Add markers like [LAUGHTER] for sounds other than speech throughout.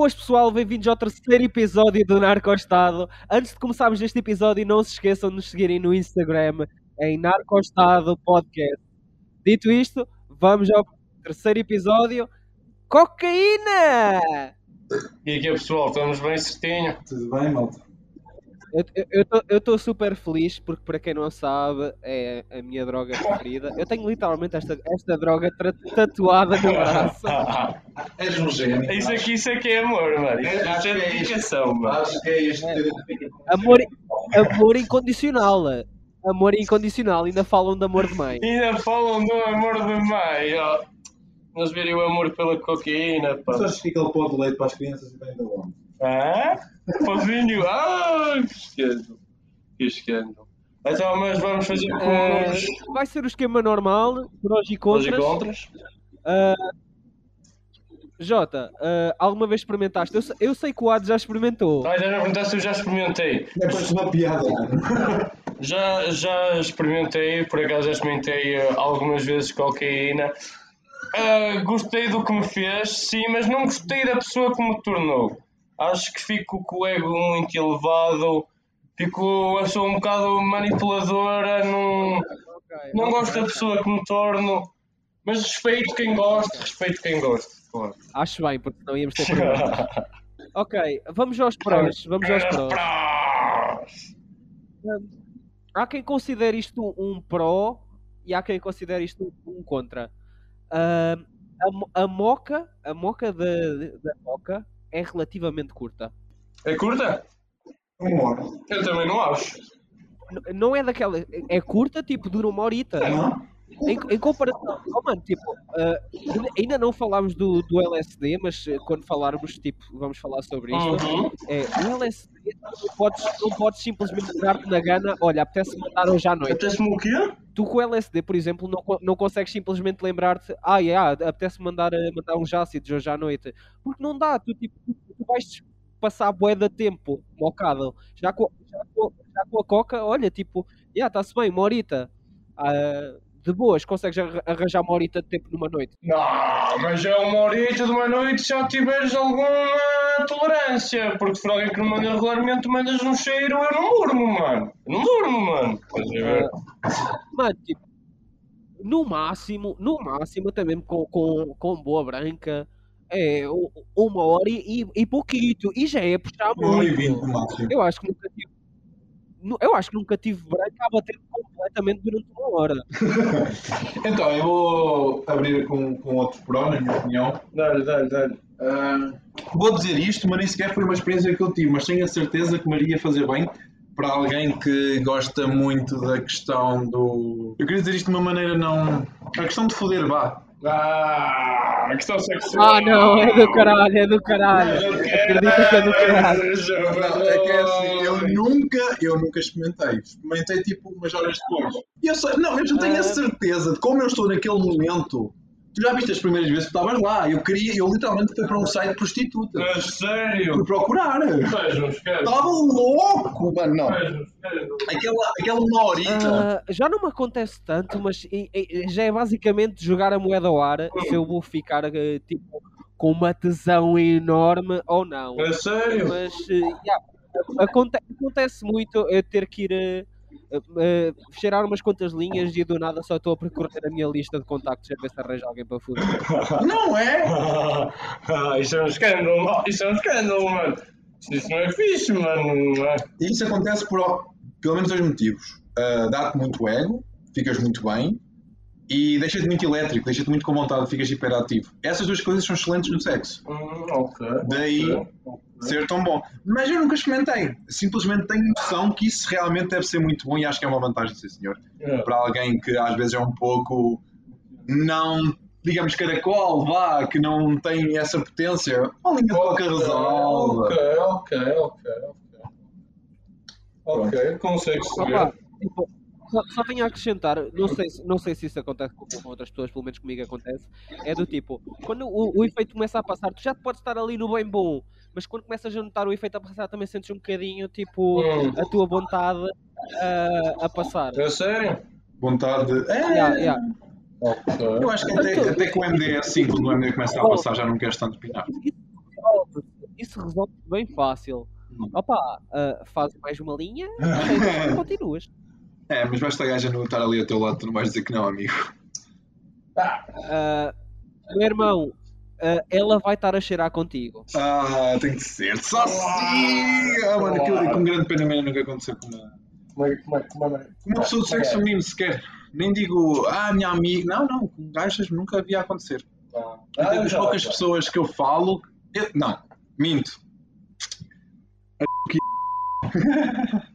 Boas pessoal, bem-vindos ao terceiro episódio do Narcostado. Antes de começarmos este episódio, não se esqueçam de nos seguirem no Instagram em Narcostado Podcast. Dito isto, vamos ao terceiro episódio. Cocaína! E aqui pessoal, estamos bem certinho? Tudo bem, malta? Eu estou super feliz porque, para quem não sabe, é a minha droga preferida. Eu tenho literalmente esta, esta droga tatuada no braço. [LAUGHS] És um gênio. Isso aqui, isso aqui é amor, mano. Isso, É, é que é isto. dedicação, mano. Acho que é este. Amor, amor incondicional. Amor incondicional. Ainda falam de amor de mãe. Ainda falam do amor de mãe, ó. Nós virem o amor pela cocaína, Mas pá. acho que aquele pó de leite para as crianças e vem da onde? Hã? Pozinho? Ah, que esquendo. Que. Então, mas vamos fazer com Eh, os vai ser o esquema normal, prós e prós e contras. contras. Jota, eh, alguma vez experimentaste? Eu, eu sei que o Ado já experimentou. Ah, já não perguntaste, eu já experimentei. É para uma piada. [LAUGHS] Já, já experimentei, por acaso já experimentei eh, algumas vezes cocaína. Ah, gostei do que me fez, sim, mas não gostei da pessoa que me tornou. Acho que fico com o ego muito elevado, fico, eu sou um bocado manipuladora, não, não gosto da pessoa que me torno, mas respeito quem gosta, respeito quem gosta. Claro. Acho bem, porque senão íamos ter problemas. [LAUGHS] ok, vamos aos prós. Vamos aos prós. Há quem considere isto um pró e há quem considere isto um contra. Ah, a, a moca, a moca da, da moca é relativamente curta. É curta? Um hora. Eu também não acho. N- Não é daquela. É curta, tipo, dura uma horita. Não? Em, em comparação, oh, mano, tipo, ah, ainda- não falámos do, do LSD, mas eh, quando falarmos, tipo, vamos falar sobre isto. Uhum. É, o LSD, não podes, não podes simplesmente dar-te na gana, olha, apetece mandar hoje à noite. Apetece-me o quê? Tu com o LSD, por exemplo, não, não consegues simplesmente lembrar-te, ah, yeah, apetece mandar, eh, mandar uns ácidos hoje à noite. Porque não dá, tu, tipo, tu, vais passar bué de tempo mocado. Já com, já, com, já com a coca, olha, tipo, já está-se bem, uma horita. Ah, de boas, consegues arra- arranjar uma horita de tempo numa noite. Não, mas é uma horita de uma noite já tiveres alguma tolerância. Porque se for alguém que não manda regularmente, mandas um cheiro, eu não durmo, mano. Eu não durmo, mano. Ver? Mano, tipo, no máximo, no máximo, também com, com, com boa branca, é uma hora e, e, e pouquito. E já é puxar e muito. vinte no máximo. Eu acho que nunca tive. Eu acho que nunca tive branca a bater completamente durante uma hora. [LAUGHS] Então, eu vou abrir com, com outro pró, na minha opinião. Dá-lhe, dá-lhe, dá-lhe. Ah, vou dizer isto, mas nem sequer foi uma experiência que eu tive, mas tenho a certeza que me iria fazer bem para alguém que gosta muito da questão do. Eu queria dizer isto de uma maneira não. A questão de foder, vá. Ah, a questão sexual. Ah, não, é do caralho, é do caralho. Acredita que é do caralho. Não, é que é assim, eu nunca, eu nunca experimentei. Experimentei tipo umas horas depois. E eu sei, não, eu já tenho a certeza de como eu estou naquele momento. Tu já viste as primeiras vezes que estavas lá. Eu queria, eu literalmente fui para um site de prostituta. A sério? Fui procurar. Estava louco, mano. Não. Aquela, aquela uma horita. Ah, já não me acontece tanto, mas e- e- já é basicamente jogar a moeda ao ar se eu vou ficar eh, tipo com uma tesão enorme ou não. A sério? Mas eh, yeah, aconte- acontece muito eu ter que ir eh, eh, cheirar umas quantas linhas e do nada só estou a percorrer a minha lista de contactos a ver se arranjo alguém para foder. Não é? Ah, [LAUGHS] isso é um escândalo. Isso é um escândalo, mano. Isso não é fixe, mano. Não é? Isso acontece por pelo menos dois motivos. Ah, Dá-te muito ego, ficas muito bem, e deixa-te muito elétrico, deixa-te muito com vontade, ficas hiperativo. Essas duas coisas são excelentes no sexo. Hum, ok. Daí ok, ok. Ser tão bom. Mas eu nunca experimentei. Simplesmente tenho noção que isso realmente deve ser muito bom e acho que é uma vantagem, sim senhor. É. Para alguém que às vezes é um pouco não, digamos, caracol, vá, que não tem essa potência. Uma linha de coca resolve. Ok, ok, ok, ok. Ok, consegue tipo, só, só tenho a acrescentar, não sei, se- não sei se isso acontece com, com outras pessoas, pelo menos comigo acontece, é do tipo, quando o, o efeito começa a passar, tu já podes estar ali no bem bom, mas quando começas a notar o efeito a passar, também sentes um bocadinho, tipo, Hum. a tua vontade a, a passar. É sério? Vontade de. É, Yeah, yeah. Ok. Eu acho que até, até que o MD é assim, quando o MD começa a passar, já não queres tanto pinar. isso resolve bem fácil. Hum. Opa, ah, faz mais uma linha [LAUGHS] e continuas. É, mas basta a gaja não estar ali ao teu lado, tu não vais dizer que não, amigo. Ah, meu irmão, ah, ela vai estar a cheirar contigo. Ah, tem que ser. Só assim! Ah, mano, aquilo com grande pena mesmo nunca aconteceu com uma, Como é, como é, como é, com uma pessoa do sexo feminino sequer. Nem digo, ah, minha amiga. Não, não, com gajas nunca havia acontecer. Ah, Até das já- poucas já. pessoas que eu falo. eu- não, minto. [LAUGHS]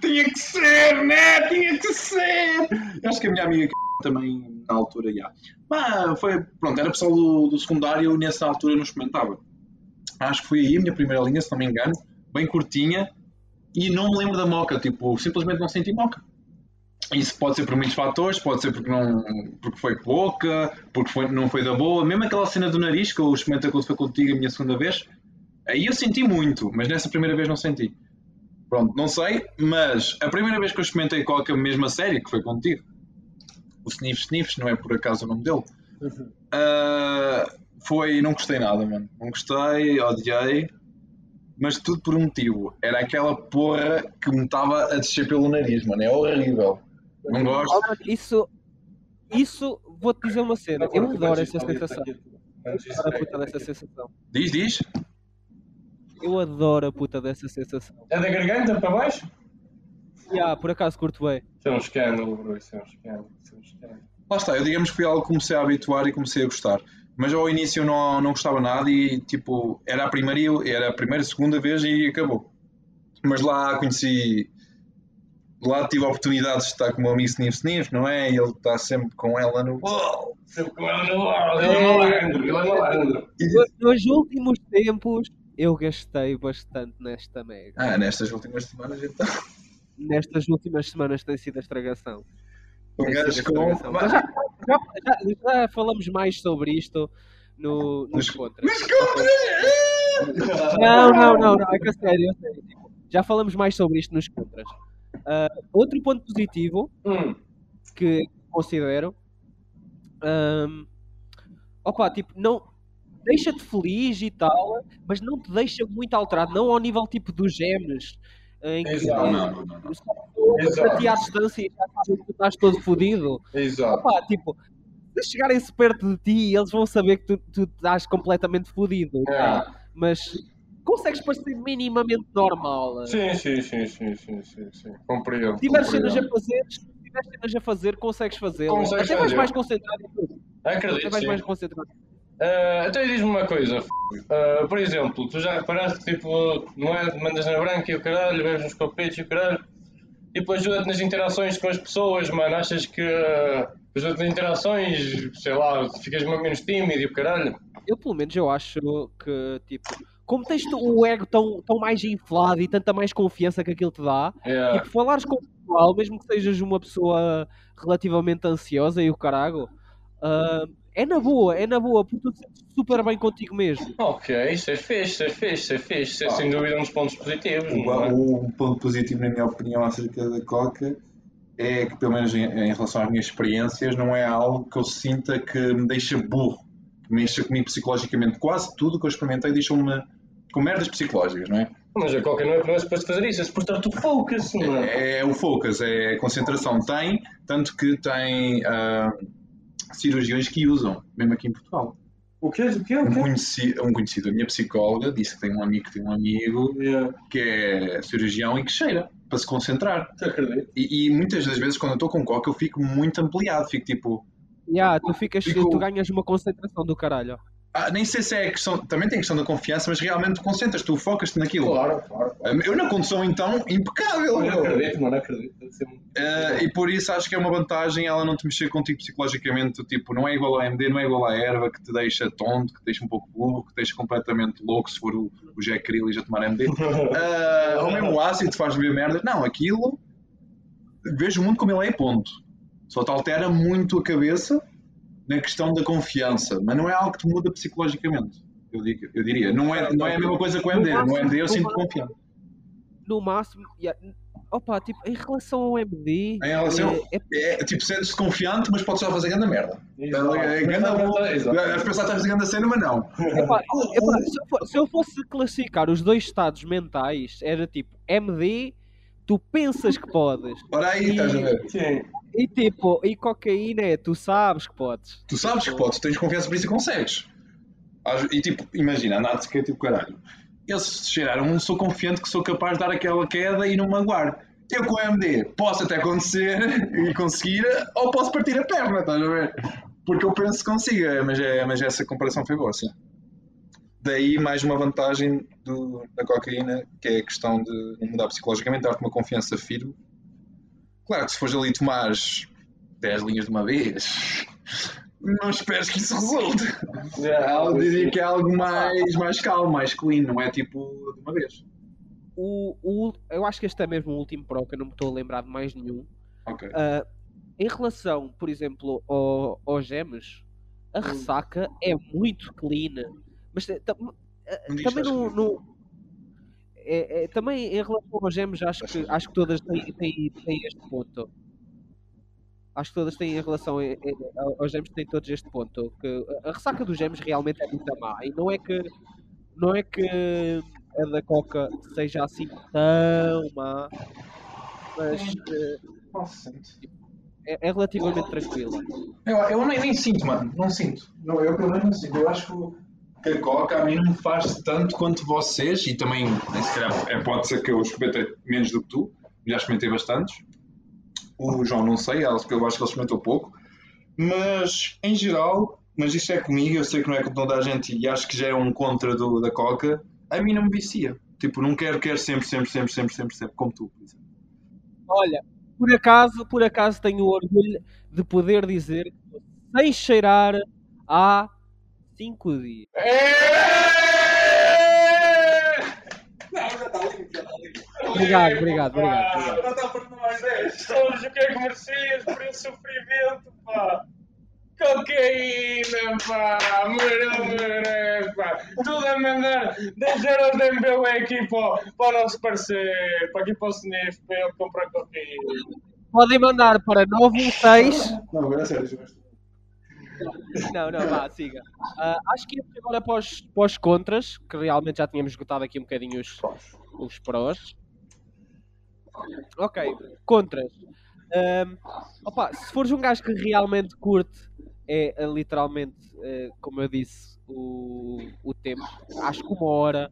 Tinha que ser, né? Tinha que ser! Eu acho que a minha amiga também na altura já. Mas foi, pronto, era pessoal do, do secundário e nessa altura não experimentava. Acho que foi aí a minha primeira linha, se não me engano, bem curtinha, e não me lembro da moca, tipo, simplesmente não senti moca. Isso pode ser por muitos fatores, pode ser porque, não, porque foi pouca, porque foi, não foi da boa. Mesmo aquela cena do nariz que eu experimentei quando foi contigo a minha segunda vez, aí eu senti muito, mas nessa primeira vez não senti. Pronto, não sei, mas a primeira vez que eu experimentei qualquer mesma série, que foi contigo, o Sniff Sniffs, não é por acaso o nome dele, ah, foi. Não gostei nada, mano. Não gostei, odiei, mas tudo por um motivo. Era aquela porra que me estava a descer pelo nariz, mano. É horrível. Não gosto. Oh, isso, isso, vou-te dizer uma cena. Eu adoro essa sensação. Eu adoro a puta dessa sensação. Diz, diz. Eu adoro a puta dessa sensação. É da garganta para baixo? Yeah, por acaso curto bem. Isso é um escândalo, bro. Isso é um escândalo. Isso é um escândalo. Lá está, eu digamos que foi algo que comecei a habituar e comecei a gostar. Mas ao início eu não, não gostava nada e tipo, era a primeira, e era a primeira, segunda vez e acabou. Mas lá conheci. Lá tive a oportunidade de estar com o meu amigo Sniff Sniff, não é? E ele está sempre com ela no. Oh, sempre com ela no ar. Ele é malandro. Ele é malandro. No- Nos últimos tempos, eu gastei bastante nesta merda. Ah, nestas últimas semanas então. Nestas últimas semanas tem sido a estragação. Um Tem gajo sido a com. estragação. Mas já, já, já- já falamos mais sobre isto no, nos contras. Mas como? [LAUGHS] Não, não, não, não, é que a sério. Tipo, Já falamos mais sobre isto nos contras. Ah, outro ponto positivo Hum. que considero. ahm, opa, tipo, não. Deixa-te feliz e tal, mas não te deixa muito alterado. Não ao nível tipo dos gemes. Em que Exato. Não, não, não, para ti à distância e já que tu estás todo fodido. Exato. Opa, tipo, se chegarem-se perto de ti, eles vão saber que tu, tu estás completamente fodido. É. Mas consegues parecer minimamente normal. Sim, sim, sim, sim, sim, sim, sim. Compreendo. Se tiveres cenas a fazer, tiveres cenas a fazer, consegues fazê-lo. Até vais mais concentrado. Até Acredito, vais sim. mais concentrado. Ah, então diz-me uma coisa. Ah, por exemplo, tu já reparaste que tipo, não é, mandas na branca e o caralho, bebes nos copetes e o caralho, tipo, ajuda-te nas interações com as pessoas, mano, achas que ah, ajuda-te nas interações, sei lá, ficas menos tímido e o caralho? Eu, pelo menos, eu acho que, tipo, como tens o ego tão, tão mais inflado e tanta mais confiança que aquilo te dá, Yeah. tipo, falares com o pessoal, mesmo que sejas uma pessoa relativamente ansiosa e o carago, ah, é na boa, é na boa, porque tu te sentes super bem contigo mesmo. Ok, isso é fixe, isso é fixe, isso é fixe, isso é Ah. sem dúvida um dos pontos positivos, não é? O, o ponto positivo, na minha opinião, acerca da Coca é que, pelo menos em, em relação às minhas experiências, não é algo que eu sinta que me deixa burro, que mexa comigo psicologicamente. Quase tudo que eu experimentei deixou-me com merdas psicológicas, não é? Mas a qualquer não é para depois de fazer isso, é suportar tu focus, não é? É o focus, é a concentração. Tem, tanto que tem ah, cirurgiões que usam, mesmo aqui em Portugal. O quê? O quê? O Um quê? conhecido, um conhecido da minha psicóloga disse que tem um amigo que tem um amigo Yeah, que é cirurgião e que cheira para se concentrar. te acredito. E, e muitas das vezes quando eu estou com coca eu fico muito ampliado, fico tipo, Yeah, tu, ficas, Fico- tu ganhas uma concentração do caralho. Ah, nem sei se é questão, também tem questão da confiança, mas realmente concentras, tu focas-te naquilo. Claro, claro. claro. Eu na condução então, impecável. Não acredito, mano, acredito. Muito- Ah, e por isso acho que é uma vantagem ela não te mexer contigo psicologicamente, tipo, não é igual ao MD, não é igual à erva que te deixa tonto, que te deixa um pouco burro, que te deixa completamente louco se for o, o Jack Grealish a tomar MD. Ah, ou mesmo o ácido faz ver merda. Não, aquilo vejo o mundo como ele é, ponto. Só te altera muito a cabeça na questão da confiança, mas não é algo que te muda psicologicamente. Eu, digo, eu diria. Não é, não é a mesma coisa com o MD. No MD eu sinto confiança. No máximo, yeah, opa, tipo, em relação ao MD. Em relação- é- é- É, tipo, sentes-te confiante, mas podes só fazer grande merda. Exato. É. [LAUGHS] Exato. Deves pensar que estás fazendo a cena, mas não. epá, epá, se, eu for- se eu fosse classificar os dois estados mentais, era tipo, MD, tu pensas que podes. Ora aí, estás a ver? Sim. E tipo, e cocaína é, tu sabes que podes. Tu sabes que podes, tens confiança por isso e consegues. E tipo, imagina, andar de skate tipo caralho. Eu se cheirar um, sou confiante que sou capaz de dar aquela queda e não magoar. Eu com o MD posso até acontecer [LAUGHS] e conseguir, ou posso partir a perna, estás a ver? Porque eu penso que consiga, mas, é, mas essa comparação foi boa, sim. Daí mais uma vantagem do- da cocaína, que é a questão de não mudar psicologicamente, dar-te uma confiança firme. Claro que se fores ali tomares 10 linhas de uma vez, não esperes que isso resulte. Eu diria que é algo mais, mais calmo, mais clean, não é tipo de uma vez. O, o, eu acho que este é mesmo o último pro, que eu não me estou a lembrar de mais nenhum. Ok. Ah, em relação, por exemplo, ao, aos gemes, a ressaca é muito clean. Mas eh, tam- eh, também clean. não- é, é, também em relação aos gemes, acho que, acho que todas têm, têm, têm este ponto. Acho que todas têm em relação a- a- aos gemes têm todos este ponto. Que a ressaca dos gemes realmente é muito má. E não é que não é que a da Coca seja assim tão má, mas eh, é, é relativamente tranquila. Eu, eu nem, nem sinto, mano. Não sinto. Não, eu pelo menos não sinto. Eu acho que a coca a mim não faz tanto quanto vocês e também, se calhar, é, pode ser que eu experimentei menos do que tu. Já experimentei bastantes. O João não sei, eu acho que ele experimentou pouco. Mas, em geral, mas isto é comigo, eu sei que não é com toda a gente e acho que já é um contra do, da coca. A mim não me vicia. Tipo, não quero, quero sempre, sempre, sempre, sempre, sempre, sempre, como tu, por exemplo. Olha, por acaso, por acaso tenho orgulho de poder dizer que sem cheirar há 5 dias. Não, já está limpo, já está limpo. Obrigado, obrigado, obrigado, obrigado. Já está por mais 10. Sabes o que é que merecias por esse sofrimento, pá? Cocaína, pá! Mara, mara, pá! Tudo a mandar 10 euros de MBU aqui para, para o nosso parceiro, para aqui para o Sniff, para ele comprar cocaína. Podem mandar para 916. Não, agora é sério, gosto. Não, não, vá, siga. Ah, acho que íamos agora para os, para os contras, que realmente já tínhamos esgotado aqui um bocadinho os, os prós. Ok, contras. Opa, se fores um gajo que realmente curte, é, é literalmente, eh, como eu disse, o, o tempo. Acho que uma hora,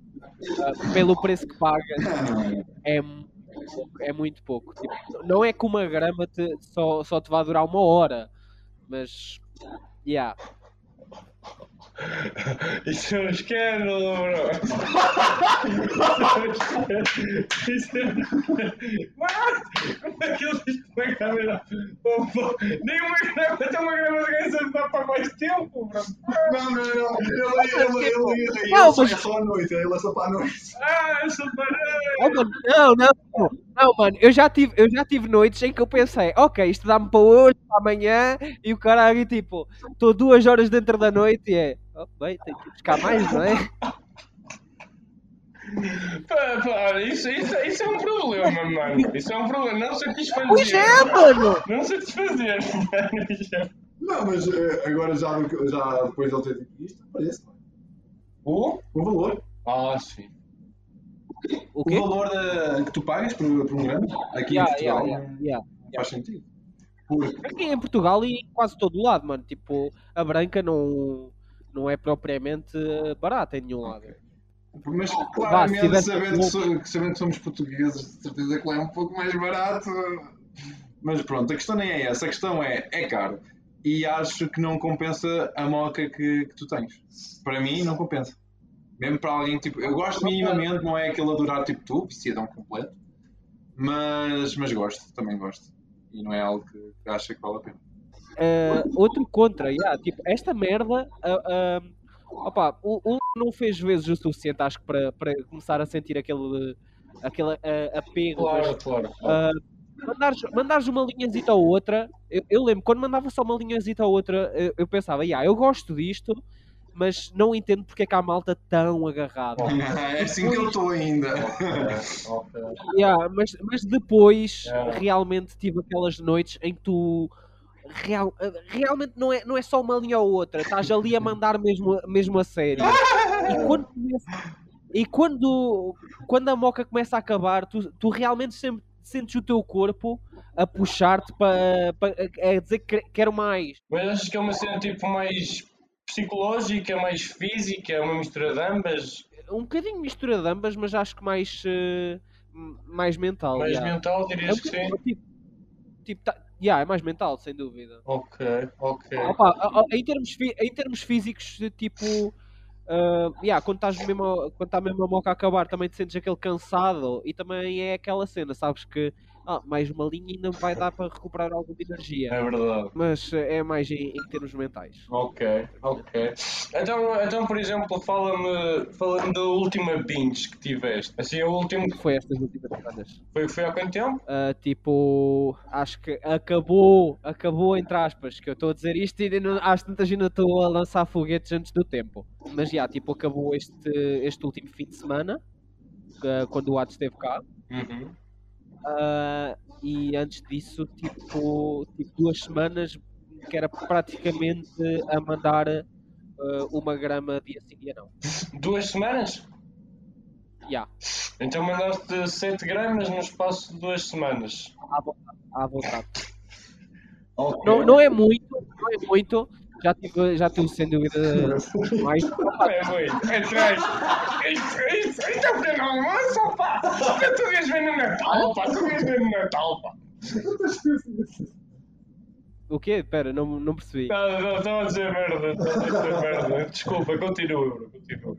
ah, pelo preço que pagas, é, é muito pouco. Tipo, não é que uma grama te- só, só te vai durar uma hora, mas. Yeah. [LAUGHS] Isso é um escândalo, bro! Isso é... What? Como é que ele diz que uma câmera? Nem uma grama, até uma grama de ganso dá para mais tempo, bro! Não, não, não. Ele, ele, ele, ele, Não, ele só- é só à noite, ele é só para a noite. Ah, eu sou parei! Oh, mano, não, não, não, mano, eu já, tive, eu já tive noites em que eu pensei, ok, isto dá-me para hoje, para amanhã, e o caralho, tipo, estou duas horas dentro da noite e é, oh, bem, tenho que ir buscar mais, não é? [LAUGHS] Pá, pá, isso, isso, isso é um problema, mano. Isso é um problema. Não satisfazer. Pois é, mano! Não satisfazer, mano. Não, mas eh, agora já, já depois de ele ter dito isto, parece, não é? O? O valor. Ah, sim. O O valor da- que tu pagas por, por um grama aqui Yeah, em Portugal yeah, yeah, faz sentido. Porque Aqui em Portugal e em quase todo o lado, mano, tipo, a branca não, não é propriamente barata em nenhum lado. Mas Vá, se claramente, tivesse- sabendo, que sabendo que somos portugueses, de certeza que lá é um pouco mais barato. Mas pronto, a questão nem é essa. A questão é, é caro. E acho que não compensa a moca que, que tu tens. Para mim, não compensa. Mesmo para alguém, tipo, eu gosto minimamente, não é aquele adorar tipo tu, viciadão completo. Mas, mas gosto, também gosto. E não é algo que, que acha que vale a pena. Ah, outro contra, yeah, tipo, esta merda, ah, ah, opa, o, o não fez vezes o suficiente, acho que para, para começar a sentir aquele, aquele ah, apego. mas, claro. mandares, mandares uma linhazita ou outra, eu, eu lembro, quando mandava só uma linhazita ou outra, eu, eu pensava, yeah, eu gosto disto, mas não entendo porque é que há malta tão agarrada. [LAUGHS] É assim que eu estou ainda. [LAUGHS] Yeah, mas, mas depois Yeah. realmente tive aquelas noites em que tu real- realmente não é, não é só uma linha ou outra, estás ali a mandar mesmo, mesmo a sério. E quando, começa- e quando, quando a moca começa a acabar, tu, tu realmente sempre sentes o teu corpo a puxar-te para a dizer que quero mais. Mas achas que é uma cena tipo mais psicológica, mais física, uma mistura de ambas, Um bocadinho mistura de ambas, mas acho que mais, eh, mais mental. mais yeah. mental, É um dirias que sim? tipo, tipo, tá- yeah, é mais mental, sem dúvida. Ok, ok. Opa, a- a- em, termos, em termos físicos, tipo. ah, yeah, quando estás mesmo, quando está mesmo a moca a acabar, também te sentes aquele cansado e também é aquela cena, sabes que ah, mais uma linha ainda vai dar para recuperar alguma energia. É verdade. Mas eh, é mais em, em termos mentais. Ok, ok. Então, então por exemplo, fala-me fala da última binge que tiveste. Assim, o último Foi estas últimas semanas. foi, foi há quanto tempo? Ah, tipo, acho que acabou, acabou entre aspas, que eu estou a dizer isto e não, às tantas ainda estou a lançar foguetes antes do tempo. Mas já, tipo, acabou este, este último fim de semana, que- quando o Atos esteve cá. Uhum. Ah, e antes disso, tipo, tipo, duas semanas que era praticamente a mandar ah, uma grama dia sim, dia não. Duas semanas? Já, Então mandaste 7 gramas no espaço de duas semanas. à vontade. À vontade. Ok. Não, não é muito, não é muito. Já tive, já tive sem dúvida mais. É muito. É três. Isto, é um pequeno almoço, pá. Tu devias ver no Natal, pá. Tu devias ver no Natal, pá. O quê? Pera, não, não percebi. Não, não, estava a dizer merda. Estava a dizer merda. Desculpa, continua, bro. Continua.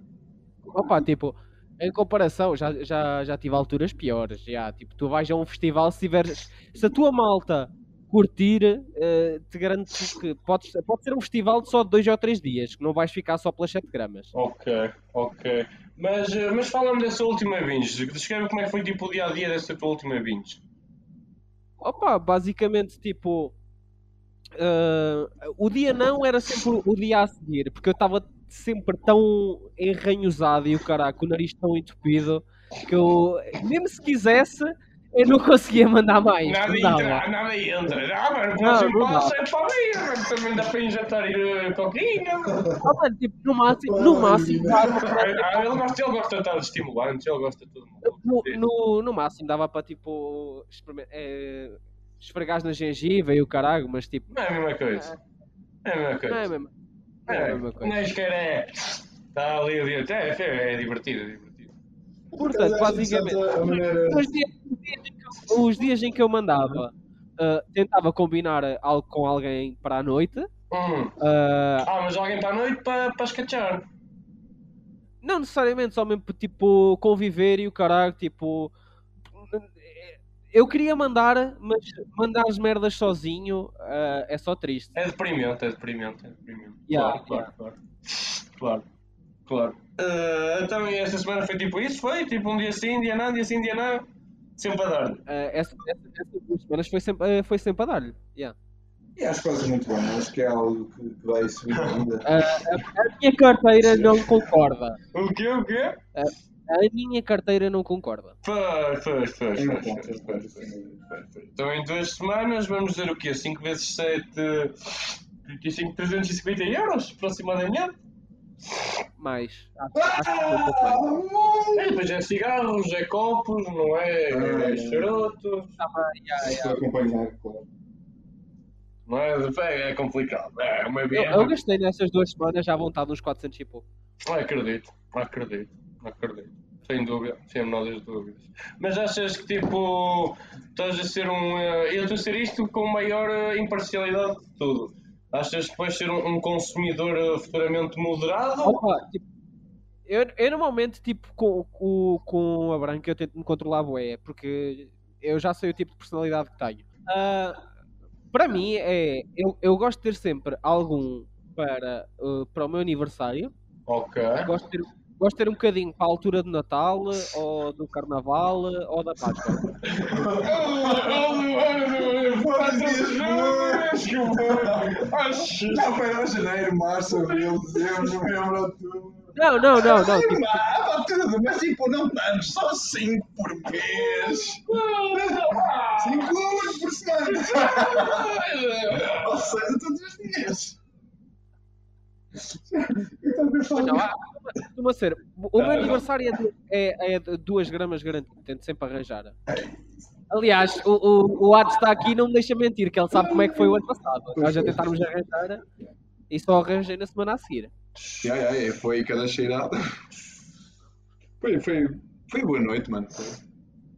Opa, tipo, em comparação, já, já, já tive alturas piores. Já, tipo, tu vais a um festival, se tiveres. Se a tua malta curtir, eh, te garanto que podes, pode ser um festival de só dois ou três dias, que não vais ficar só pelas 7 gramas. Ok, ok. Mas, eh, mas fala-me dessa última binge. Descreve como é que foi tipo o dia a dia dessa tua última binge. Opa, basicamente, tipo. eh, o dia não era sempre o dia a seguir, porque eu estava sempre tão enranhosado e o caraca, o nariz tão entupido que eu, mesmo se quisesse, eu não conseguia mandar mais. Nada entra, nada entra. Ah, mano, o Não, próximo passo é para mano. Também dá para injetar cocaína. mano. Ah, mano, tipo, no máximo, no máximo, dava Ah, ele gosta, ele gosta de estar de estimulantes, ele gosta de tudo. no, no, no máximo dava para tipo experimen- eh, esfregar na gengiva e o caralho, mas tipo, Não é a mesma coisa. É a mesma não é a coisa. mesma, não é a mesma coisa. Nem sequer é. Está ali o dia. É, é, é divertido, é divertido. Portanto, basicamente, maneira... os dias, os eu, os dias em que eu mandava, ah, tentava combinar algo com alguém para a noite. Hum. ah, Ah, mas alguém para a noite para, para escachar. não necessariamente só mesmo tipo conviver e o caralho, tipo. Eu queria mandar, mas mandar as merdas sozinho ah, é só triste. É deprimente, é deprimente, é deprimente. Yeah, claro, claro, claro. Claro, claro. Eh, então, esta semana foi tipo isso? Foi? Tipo um dia sim, um dia não, um dia sim, um dia não? Sempre a dar. Ah, essa, essa, essas duas semanas foi sempre, ah, foi sempre a dar-lhe. Yeah. E acho ser muito bom, acho que é algo que, que vai subir ainda. Ah, [LAUGHS] a, a minha carteira não concorda. O quê, o quê? A minha carteira não concorda. Pois, dúvida. pois, pois. Então em duas semanas vamos dizer o quê? 5 vezes 7, 35, 350 euros aproximadamente. Mais. Acho, acho que foi um pouco mais. E depois é cigarros, é copos, não é? É charutos, Estou a acompanhar, claro. é? É, é complicado. É uma Eu, viagem. eu gastei nessas duas semanas já à vontade uns 400 e pouco. Acredito, acredito, acredito. Sem dúvida, sem a menor das dúvidas. Mas achas que tipo estás a ser um. eh, eu estou a ser isto com maior eh, imparcialidade de tudo. Achas que vais ser um, um consumidor eh, futuramente moderado? Opa, tipo, eu, eu normalmente, tipo, com, com, com a branca eu tento me controlar bué, porque eu já sei o tipo de personalidade que tenho. Ah, para mim, é, eu, eu gosto de ter sempre algum para, ah, para o meu aniversário. Ok. Gosto de, ter, gosto de ter um bocadinho para a altura de Natal, ou do Carnaval, ou da Páscoa. Já foi a janeiro, março, abril, dezembro, novembro, outubro. Não, não, não, não. Tipo, pá, tudo, mas tipo, não tantos, só 5 por mês. 5 luvas por semana. Ou seja, todos os dias. Eu também falo. Costuma ser. O meu aniversário é de, é, é 2 gramas garantido. Tento sempre arranjar. Aliás, o, o, o Ado está aqui e não me deixa mentir, que ele sabe como é que foi o ano passado. Nós já tentámos arranjar e só arranjei na semana a seguir. Ya, ya, foi cada cheirada. Foi, foi, foi boa noite, mano. Foi.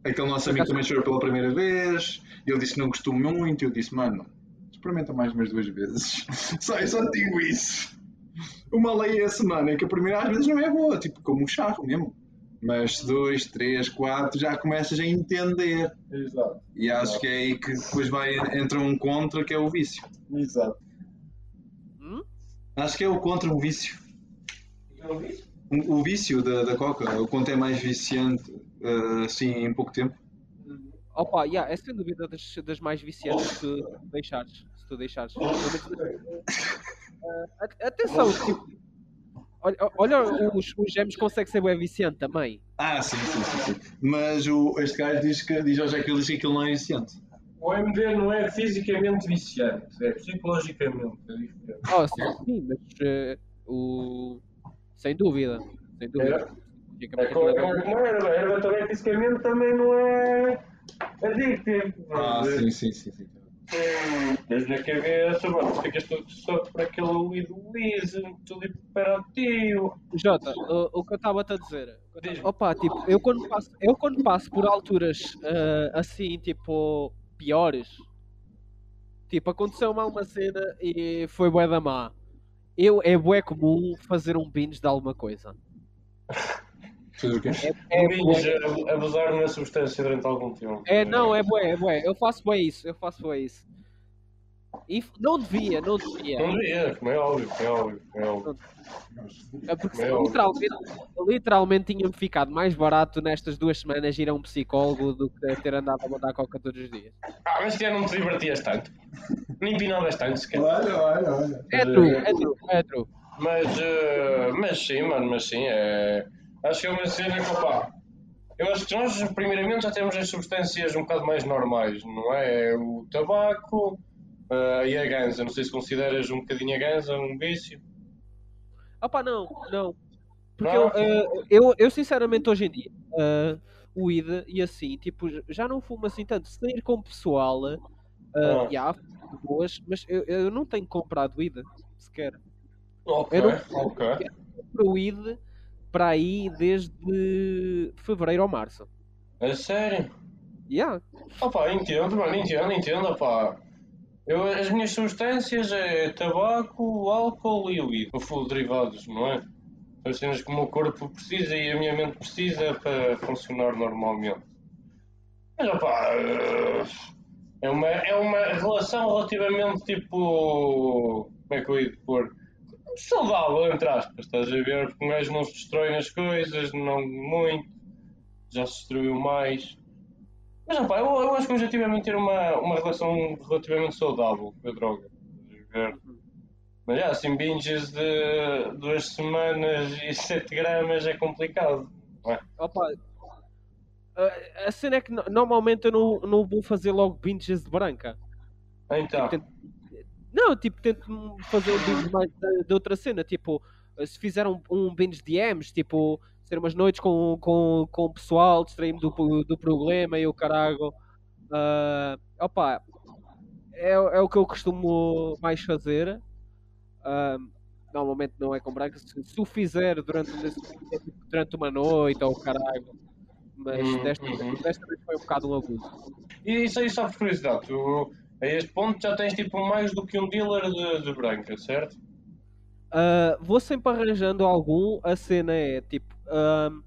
Aquele nosso amigo também chorou pela primeira vez. Ele disse que não gostou muito. Eu disse, mano, experimenta mais umas duas vezes. [LAUGHS] Só, eu só digo isso. Uma lei é a semana em que a primeira às vezes não é boa, tipo como um charro mesmo. Mas dois, três, quatro já começas a entender. Exato. E acho que é aí que depois vai entra um contra que é o vício. Exato. Hum? Acho que é o contra um vício. O, o vício da, da coca, o quanto é mais viciante eh, assim em pouco tempo. Opa, yeah, é sem dúvida das, das mais viciantes se tu deixares. Se tu deixares. Pelo [LAUGHS] a- atenção, tipo, olha, olha os, os gemes conseguem ser bem viciante também. Ah, sim, sim, sim. sim. Mas o, este gajo diz, que, diz ao Jack Willis que aquilo não é viciante. O MD não é fisicamente viciante, é psicologicamente. É diferente. Oh, sim, sim, mas eh, o... sem dúvida. Sem dúvida. É como é como a erva. A erva também fisicamente também não é adictivo. Ah, sim, sim, sim. sim. Tens na cabeça, mano, ficas todo só por aquele ouvido liso, tudo hiperativo. Jota, o, o que eu estava-te a dizer. Diz-me. Opa, tipo, eu quando passo, eu quando passo por alturas eh, assim, tipo, piores, tipo, aconteceu mal uma cena e foi bué da má. Eu, é bué comum fazer um binge de alguma coisa. Fez o quê? É, é, Vinhos bué- a- abusar na substância durante algum tempo. é, não, é bué, é bué. Eu faço bué isso, eu faço bué isso. E não devia, não devia. Não devia, como é óbvio, como é óbvio, como é óbvio. É porque Meu. literalmente, literalmente tinha-me ficado mais barato nestas duas semanas ir a um psicólogo do que ter andado a mandar coca todos os dias. Ah, mas que não te divertias tanto. Nem pinavas tanto, sequer. Olha, olha, olha. É true, é true, é true. Mas, eh, mas sim, mano, mas sim, é... acho que é uma cena que, opá, eu acho que nós, primeiramente, já temos as substâncias um bocado mais normais, não é? O tabaco eh, e a ganza. Não sei se consideras um bocadinho a ganza um vício. Opa, não, não. Porque Não? eu, eh, eu, eu, sinceramente, hoje em dia, eh, o ID e assim, tipo, já não fumo assim tanto. Sair com o pessoal, uh, Ah. já, boas, mas eu, eu não tenho comprado ID, sequer. Ok, Eu não- ok. Compro o ID para aí desde fevereiro ou março. É sério? Yeah. Opa, entendo, mano, entendo, entendo, opá. Eu, as minhas substâncias é tabaco, álcool e o full derivados, não é? São as cenas que o meu corpo precisa e a minha mente precisa para funcionar normalmente. Mas opá, é uma, é uma relação relativamente tipo. Como é que eu ia pôr? Saudável, entre aspas, estás a ver? Porque um gajo não se destrói nas coisas, não muito, já se destruiu mais. Mas opá, eu, eu acho que objetivamente ter uma, uma relação relativamente saudável com a droga. estás a ver? Mas já, assim, binges de duas semanas e [LAUGHS] 7 gramas é complicado. não é? Opa, a, cena é que no- normalmente eu não, não vou fazer logo binges de branca. Então, Tento- Não, tipo, tento fazer um binge mais de, de outra cena. Tipo, se fizer um, um binge de M's, tipo, ser umas noites com, com, com o pessoal, distrair-me do, do problema e o caralho. Ah, opa, é, é o que eu costumo mais fazer. Ah, normalmente não é com branca. Se, se o fizer durante, durante uma noite ou o caralho. Mas Uhum, desta, uhum. desta vez foi um bocado um abuso. e isso aí só por curiosidade, tu a este ponto já tens tipo mais do que um dealer de, de branca, certo? Uh, vou sempre arranjando algum. A cena é tipo. um,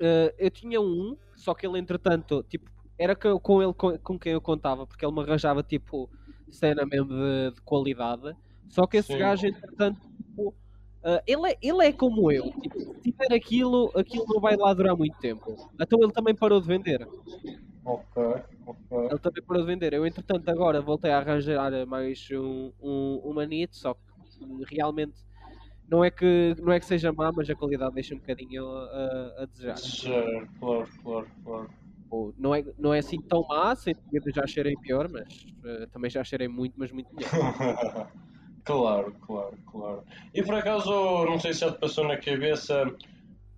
uh, eu tinha um, só que ele entretanto, tipo, era co- com ele com, com quem eu contava, porque ele me arranjava tipo cena mesmo de, de qualidade. Só que esse Sim. gajo, entretanto, tipo, uh, ele, é, ele é como eu. Tipo, se tiver aquilo, aquilo não vai lá durar muito tempo. Então ele também parou de vender. Ok, ok. ele também de vender. Eu, entretanto, agora voltei a arranjar mais um, um, um manito, só que realmente não é que, não é que seja má, mas a qualidade deixa um bocadinho a, a desejar. Já, claro, claro, claro. Não é, não é assim tão má, sem dúvida já cheirei pior, mas eh, também já cheirei muito, mas muito melhor. [LAUGHS] claro, claro, claro. E por acaso, não sei se já te passou na cabeça,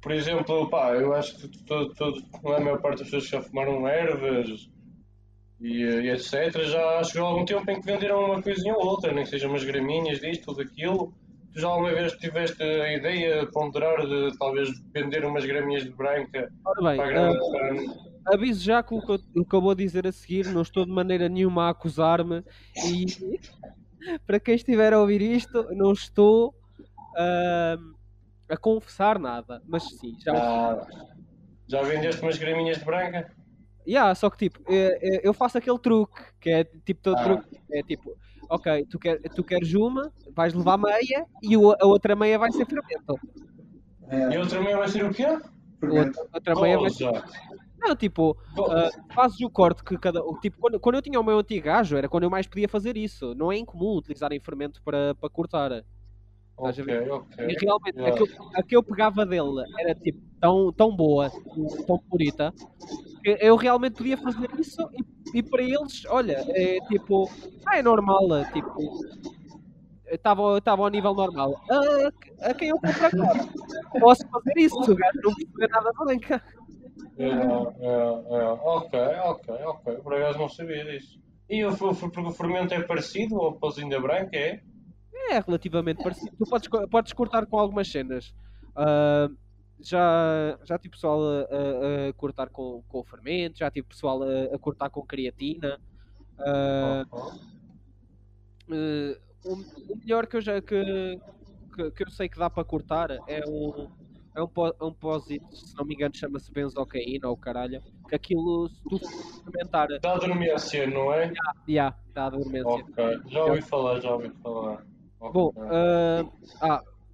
por exemplo, pá, eu acho que todo, todo, a maior parte das pessoas que já fumaram ervas e, e etc. já chegou algum tempo em que venderam uma coisinha ou outra, nem que sejam umas graminhas disto ou daquilo. Tu já alguma vez tiveste a ideia de ponderar de talvez vender umas graminhas de branca bem, para a grande aviso já que o que, eu, que eu vou dizer a seguir, não estou de maneira nenhuma a acusar-me e [LAUGHS] para quem estiver a ouvir isto, não estou ahm, a confessar nada, mas sim, já. Ah, já vendeste umas graminhas de branca? Yeah, só que tipo, eh, eh, eu faço aquele truque que é tipo todo Ah. truque, é tipo, ok, tu, quer, tu queres uma, vais levar meia e o- a outra meia vai ser fermento. E outra meia vai ser o quê? A outra, a outra meia vai ser. Não, tipo, ah, fazes o corte que cada. o- Tipo, quando, quando eu tinha o meu antigo gajo, era quando eu mais podia fazer isso. Não é incomum utilizarem fermento para, para cortar. Estás a ver? Ok, ok. E realmente, a, Yeah. que eu, a que eu pegava dele era tipo tão, tão boa, tão bonita, que eu realmente podia fazer isso e, e para eles, olha, é tipo, ah, é normal, é, tipo, estava estava ao nível normal. A, a quem eu compro agora, posso fazer isso, o gajo não percebe nada da branca. É, é, é. Ok, ok, ok. Por acaso não sabia disso. E o, porque o fermento é parecido ao pauzinho da branca, é? É relativamente parecido. Tu podes, podes cortar com algumas cenas. Ah, já, já tive pessoal a, a- a cortar com, com fermento, já tive pessoal a, a cortar com creatina. Ah, eh, o, o melhor que eu já que, que, que eu sei que dá para cortar é um é um, é um pósito, se não me engano chama-se benzocaína ou caralho, que aquilo se tu experimentar, Dá dormência, não é? já, dá dormência. Ok, já ouvi falar, já ouvi falar. Bom, ah,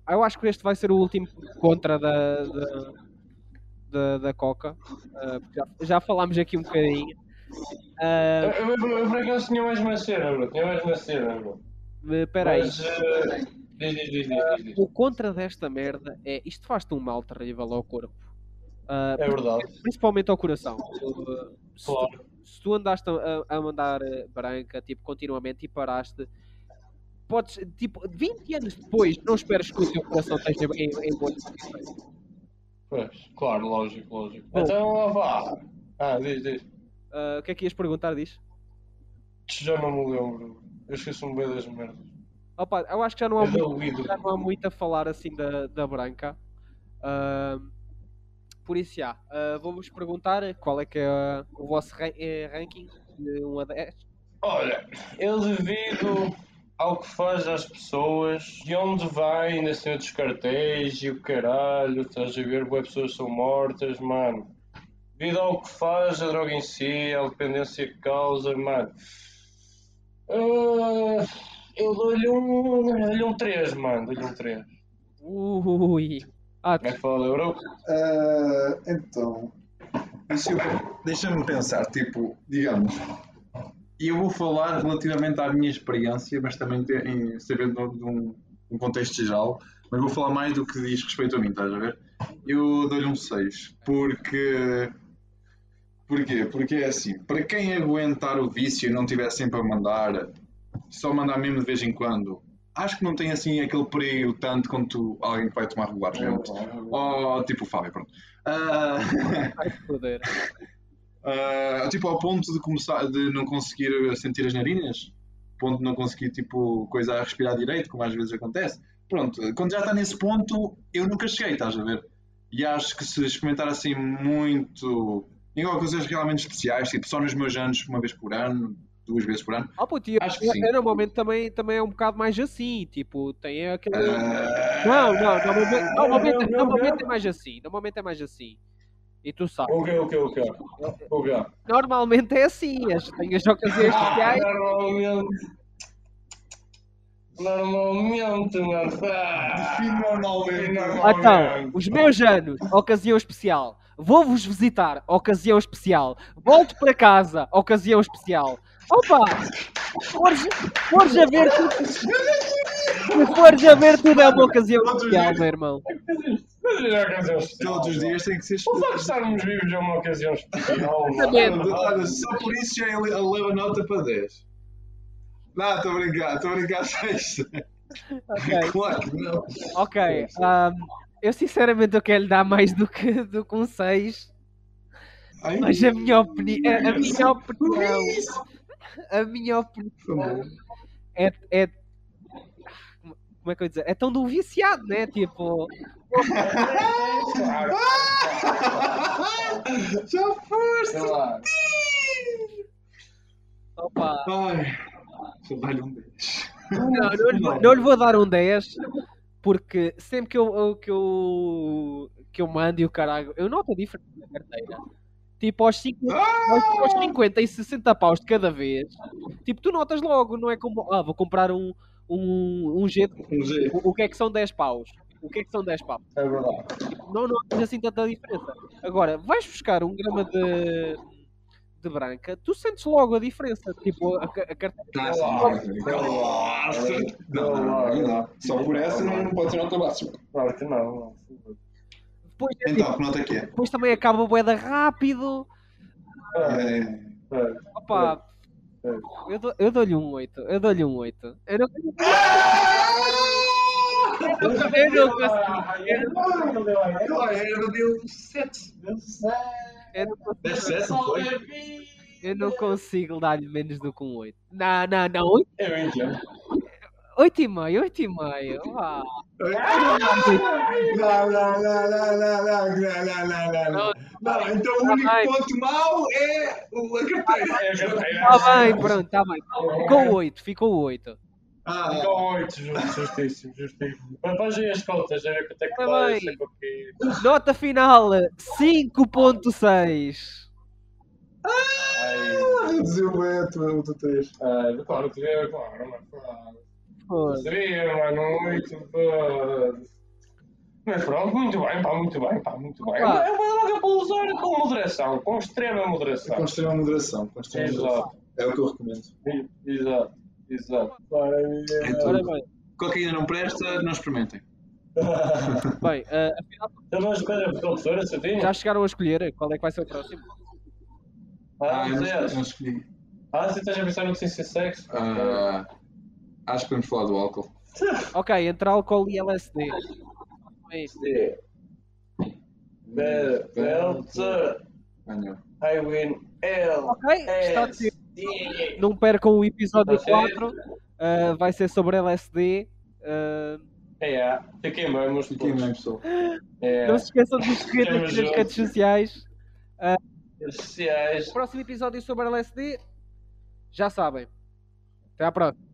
ah, eu acho que este vai ser o último contra da, da, da, da Coca. Porque já, já falámos aqui um bocadinho. Ah, eu, eu, eu, por acaso tinha mais uma cena, bro. Tinha mais uma cena, bro. Espera aí. Eh. O contra desta merda é isto faz-te um mal terrível ao corpo. Ah, É verdade, principalmente ao coração. Uh, se, tu, claro. se tu andaste a, a mandar uh, branca tipo, continuamente e paraste, podes, tipo, 20 anos depois, não esperas que o teu coração esteja em, em boas condições. Pois, claro, lógico, lógico. Bom. Então, lá vá. Ah, diz, diz. Ah, o que é que ias perguntar disso? Já não me lembro. Eu esqueço-me bem das merdas. Opa, eu acho que já não há, É muito, já não há muito a falar assim da, da branca. Ah, por isso, já, ah, vou-vos perguntar qual é que é o vosso eh, ranking de 1 a 10. Olha, eu devido ao que faz às pessoas, de onde vai, ainda assim dos cartéis e o caralho, estás a ver, boas pessoas são mortas, mano. Devido ao que faz a droga em si, a dependência que causa, mano. ah, eu dou-lhe um. dou-lhe um 3, mano, dou-lhe um 3. Ui. Ah, Como é que fala, Euro? Ah, então, deixa deixa-me pensar, tipo, digamos, e eu vou falar relativamente à minha experiência, mas também te- em, sabendo de um, um contexto geral, mas vou falar mais do que diz respeito a mim, estás a ver? Eu dou-lhe um 6, porque... Porquê? Porque é assim, para quem aguentar o vício e não tiver sempre a mandar, só mandar mesmo de vez em quando, acho que não tem assim aquele perigo tanto quanto alguém que vai tomar regularmente. Oh, tipo o Fábio, pronto. Ah, ai, [LAUGHS] ah, tipo, ao ponto de começar de não conseguir sentir as narinas, ponto de não conseguir, tipo, coisa a respirar direito, como às vezes acontece. Pronto, quando já está nesse ponto, eu nunca cheguei, estás a ver? E acho que se experimentar assim muito, igual coisas realmente especiais, tipo, só nos meus anos, uma vez por ano, duas vezes por ano, Ah, e eu, Acho que sim. eu normalmente também, também é um bocado mais assim, tipo, tem aquele... ah, Não, não, normalmente, normalmente, normalmente é mais assim, normalmente é mais assim. E tu sabes, O quê, o quê, o quê? O quê? normalmente é assim, as, tem as ocasiões Ah, especiais, normalmente. Normalmente, mano. Ah, Normalmente. então, os meus anos, ocasião especial, Vou-vos visitar, ocasião especial. Volto para casa, ocasião especial. Opa! Fores, fores a ver tudo. Fores a ver tudo é uma ocasião especial, meu irmão. Mas é uma ocasião especial. Todos os dias tem que ser O facto de estarmos vivos é uma ocasião especial. [LAUGHS] Exatamente. Olha, só por isso já ele leva nota para 10. Não, estou a brincar, estou a brincar 6. Ok. [LAUGHS] Claro que não. Ok. ahm, eu sinceramente eu quero lhe dar mais do que, do que um 6. Ai, Mas a minha opinião. A, a minha opinião. A minha opinião é, é. Como é que eu ia dizer? É tão do viciado, né? Tipo. Claro. Claro. Opa. Ai, só dá-lhe um 10. Não, não, lhe vou- não lhe vou dar um 10 porque sempre que eu, eu- que eu, que eu mando e o caralho, eu noto a diferença na carteira. Tipo, aos 50, aos, aos 50 e 60 paus de cada vez, tipo, tu notas logo, não é como, ah, vou comprar um, um, um G, Um G. o, o que é que são 10 paus? O que é que são 10 paus? É verdade. Não notas assim tanta diferença. Agora, vais buscar um grama de, de branca, tu sentes logo a diferença. Tipo, a, a carteira. Tá, Nossa! Não, não, não, não. Só por essa não pode ser nota máxima. Claro que não. não. Depois, é Então, que nota é que é? depois também acaba a boeda rápido. É, É, é. Opa, eu, dou- eu dou-lhe um 8. Eu dou-lhe um 8. Eu não, eu não consegui. Eu deu 7. Não. Eu não consigo dar-lhe menos do que um oito. Não, não, não. oito. Eu e meio, oito e meio. Não, não, não, não, não, não, não. Então o único ponto mau é o carteira. Está bem, pronto, está bem. Ficou oito, ficou oito. Ah, Ficou 8, justíssimo, justíssimo. Mas vejam as contas, a ver quanto é que vai bem. ser porque... Nota final 5.6. Ai, reduziu bem a tua, o teu texto. ai, claro que é, claro, mas claro. Seria uma noite de... Mas pronto, muito bem, pá, muito bem, pá, muito bem. Opa. É uma logo para usar com moderação, com extrema moderação. Com extrema moderação. Com extrema Exato. moderação. É o que eu recomendo. Exato, exato. Ora bem, Cocaína não presta, não experimentem. [LAUGHS] bem eh, afinal, Então escolher a professora, já chegaram a escolher qual é que vai ser o próximo? Ah, Ah, eu não não, escolhi. Ah, você estás a pensar no ciência sexo? Ah, acho que vamos falar do álcool. [LAUGHS] Ok, entre álcool e LSD. D. Be- Belter. I win L. Ok, está decidido. Não percam o episódio Está certo. 4. eh, vai ser sobre LSD. eh, É, é. Fiquem bem, meus Fiquem putos. bem, pessoal. É. Não se esqueçam de nos seguir nas redes sociais. Redes sociais. Próximo episódio sobre LSD. Já sabem. Até à próxima.